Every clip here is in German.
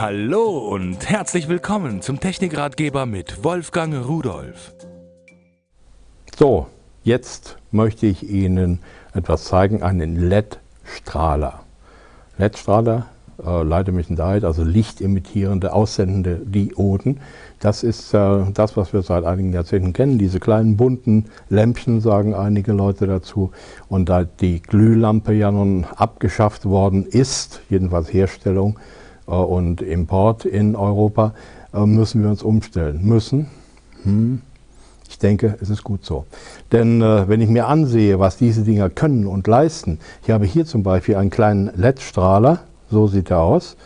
Hallo und herzlich willkommen zum Technikratgeber mit Wolfgang Rudolf. So, jetzt möchte ich Ihnen etwas zeigen, einen LED-Strahler. LED-Strahler, äh, Light Emission Diode, also lichtemittierende, aussendende Dioden. Das ist äh, das, was wir seit einigen Jahrzehnten kennen. Diese kleinen bunten Lämpchen, sagen einige Leute dazu. Und da die Glühlampe ja nun abgeschafft worden ist, jedenfalls Herstellung, und Import in Europa, äh, müssen wir uns umstellen. Müssen? Hm. Ich denke, es ist gut so. Denn äh, wenn ich mir ansehe, was diese Dinger können und leisten, ich habe hier zum Beispiel einen kleinen LED-Strahler, so sieht er aus.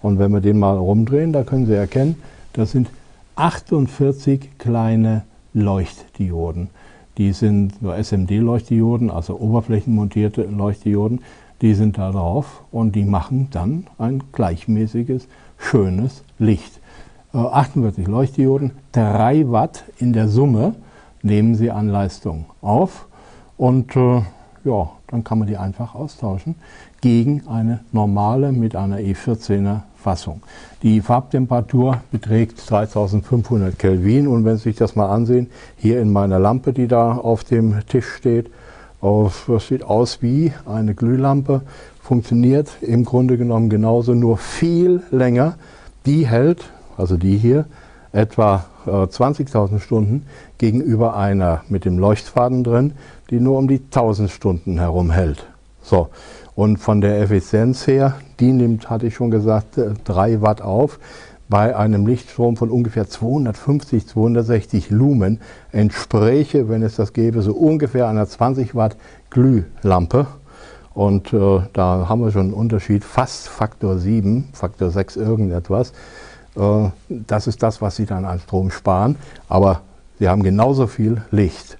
Und wenn wir den mal rumdrehen, da können Sie erkennen, das sind 48 kleine Leuchtdioden. Die sind nur SMD-Leuchtdioden, also oberflächenmontierte Leuchtdioden die sind da drauf und die machen dann ein gleichmäßiges, schönes Licht. 48 äh, Leuchtdioden, 3 Watt in der Summe nehmen sie an Leistung auf und äh, ja, dann kann man die einfach austauschen gegen eine normale mit einer E14er Fassung. Die Farbtemperatur beträgt 3500 Kelvin und wenn Sie sich das mal ansehen, hier in meiner Lampe, die da auf dem Tisch steht, das sieht aus wie eine Glühlampe, funktioniert im Grunde genommen genauso, nur viel länger. Die hält, also die hier, etwa 20.000 äh, Stunden gegenüber einer mit dem Leuchtfaden drin, die nur um die 1000 Stunden herum hält. So, und von der Effizienz her, die nimmt, hatte ich schon gesagt, 3 äh, Watt auf bei einem Lichtstrom von ungefähr 250, 260 Lumen entspräche, wenn es das gäbe, so ungefähr einer 20 Watt Glühlampe. Und äh, da haben wir schon einen Unterschied, fast Faktor 7, Faktor 6 irgendetwas. Äh, das ist das, was Sie dann an Strom sparen, aber Sie haben genauso viel Licht.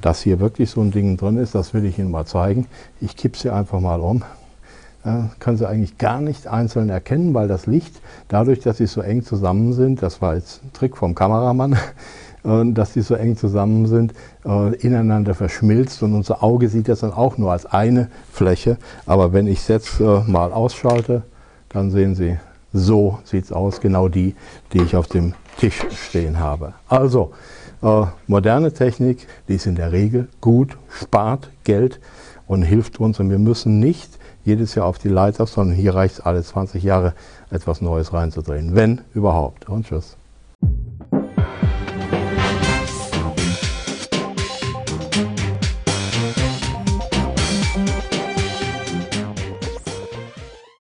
Dass hier wirklich so ein Ding drin ist, das will ich Ihnen mal zeigen. Ich kippe sie einfach mal um können Sie eigentlich gar nicht einzeln erkennen, weil das Licht, dadurch, dass sie so eng zusammen sind, das war jetzt ein Trick vom Kameramann, dass die so eng zusammen sind, äh, ineinander verschmilzt und unser Auge sieht das dann auch nur als eine Fläche. Aber wenn ich es jetzt äh, mal ausschalte, dann sehen Sie, so sieht es aus, genau die, die ich auf dem Tisch stehen habe. Also, äh, moderne Technik, die ist in der Regel gut, spart Geld und hilft uns. Und wir müssen nicht jedes Jahr auf die Leiter, sondern hier reicht es alle 20 Jahre etwas Neues reinzudrehen, wenn überhaupt. Und tschüss.